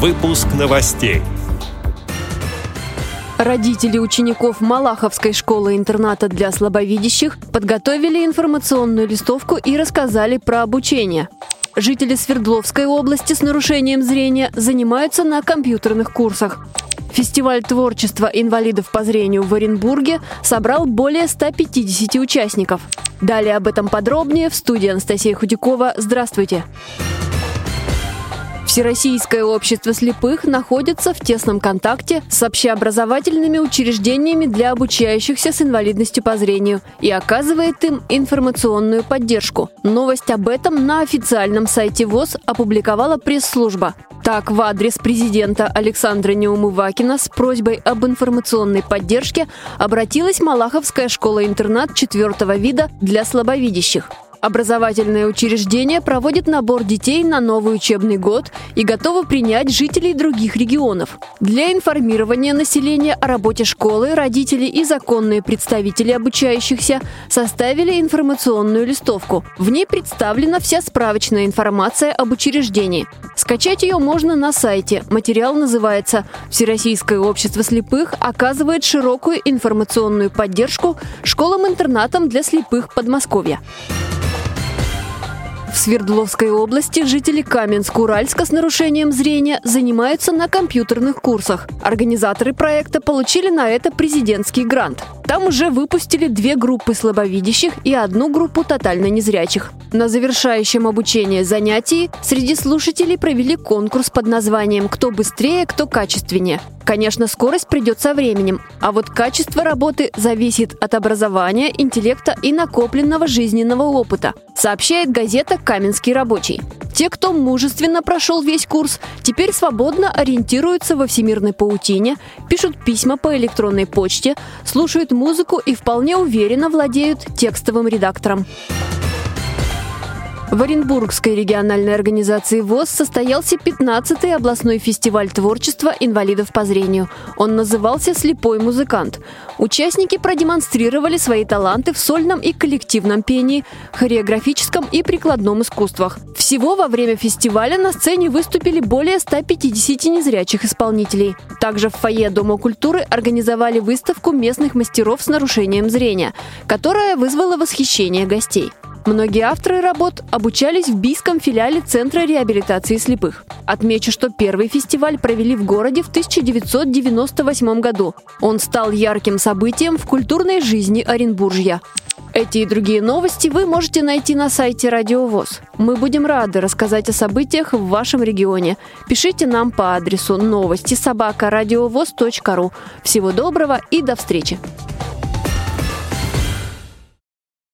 Выпуск новостей. Родители учеников Малаховской школы-интерната для слабовидящих подготовили информационную листовку и рассказали про обучение. Жители Свердловской области с нарушением зрения занимаются на компьютерных курсах. Фестиваль творчества инвалидов по зрению в Оренбурге собрал более 150 участников. Далее об этом подробнее в студии Анастасия Худякова. Здравствуйте! Всероссийское общество слепых находится в тесном контакте с общеобразовательными учреждениями для обучающихся с инвалидностью по зрению и оказывает им информационную поддержку. Новость об этом на официальном сайте ВОЗ опубликовала пресс-служба. Так, в адрес президента Александра Неумывакина с просьбой об информационной поддержке обратилась Малаховская школа-интернат четвертого вида для слабовидящих. Образовательное учреждение проводит набор детей на новый учебный год и готово принять жителей других регионов. Для информирования населения о работе школы родители и законные представители обучающихся составили информационную листовку. В ней представлена вся справочная информация об учреждении. Скачать ее можно на сайте. Материал называется «Всероссийское общество слепых оказывает широкую информационную поддержку школам-интернатам для слепых Подмосковья». В Свердловской области жители Каменск-Уральска с нарушением зрения занимаются на компьютерных курсах. Организаторы проекта получили на это президентский грант. Там уже выпустили две группы слабовидящих и одну группу тотально незрячих. На завершающем обучение занятии среди слушателей провели конкурс под названием «Кто быстрее, кто качественнее». Конечно, скорость придет со временем, а вот качество работы зависит от образования, интеллекта и накопленного жизненного опыта, сообщает газета «Каменский рабочий». Те, кто мужественно прошел весь курс, теперь свободно ориентируются во всемирной паутине, пишут письма по электронной почте, слушают музыку и вполне уверенно владеют текстовым редактором. В Оренбургской региональной организации ВОЗ состоялся 15-й областной фестиваль творчества инвалидов по зрению. Он назывался «Слепой музыкант». Участники продемонстрировали свои таланты в сольном и коллективном пении, хореографическом и прикладном искусствах. Всего во время фестиваля на сцене выступили более 150 незрячих исполнителей. Также в фойе Дома культуры организовали выставку местных мастеров с нарушением зрения, которая вызвала восхищение гостей. Многие авторы работ обучались в Бийском филиале Центра реабилитации слепых. Отмечу, что первый фестиваль провели в городе в 1998 году. Он стал ярким событием в культурной жизни Оренбуржья. Эти и другие новости вы можете найти на сайте Радио ВОЗ. Мы будем рады рассказать о событиях в вашем регионе. Пишите нам по адресу новости собака ру. Всего доброго и до встречи!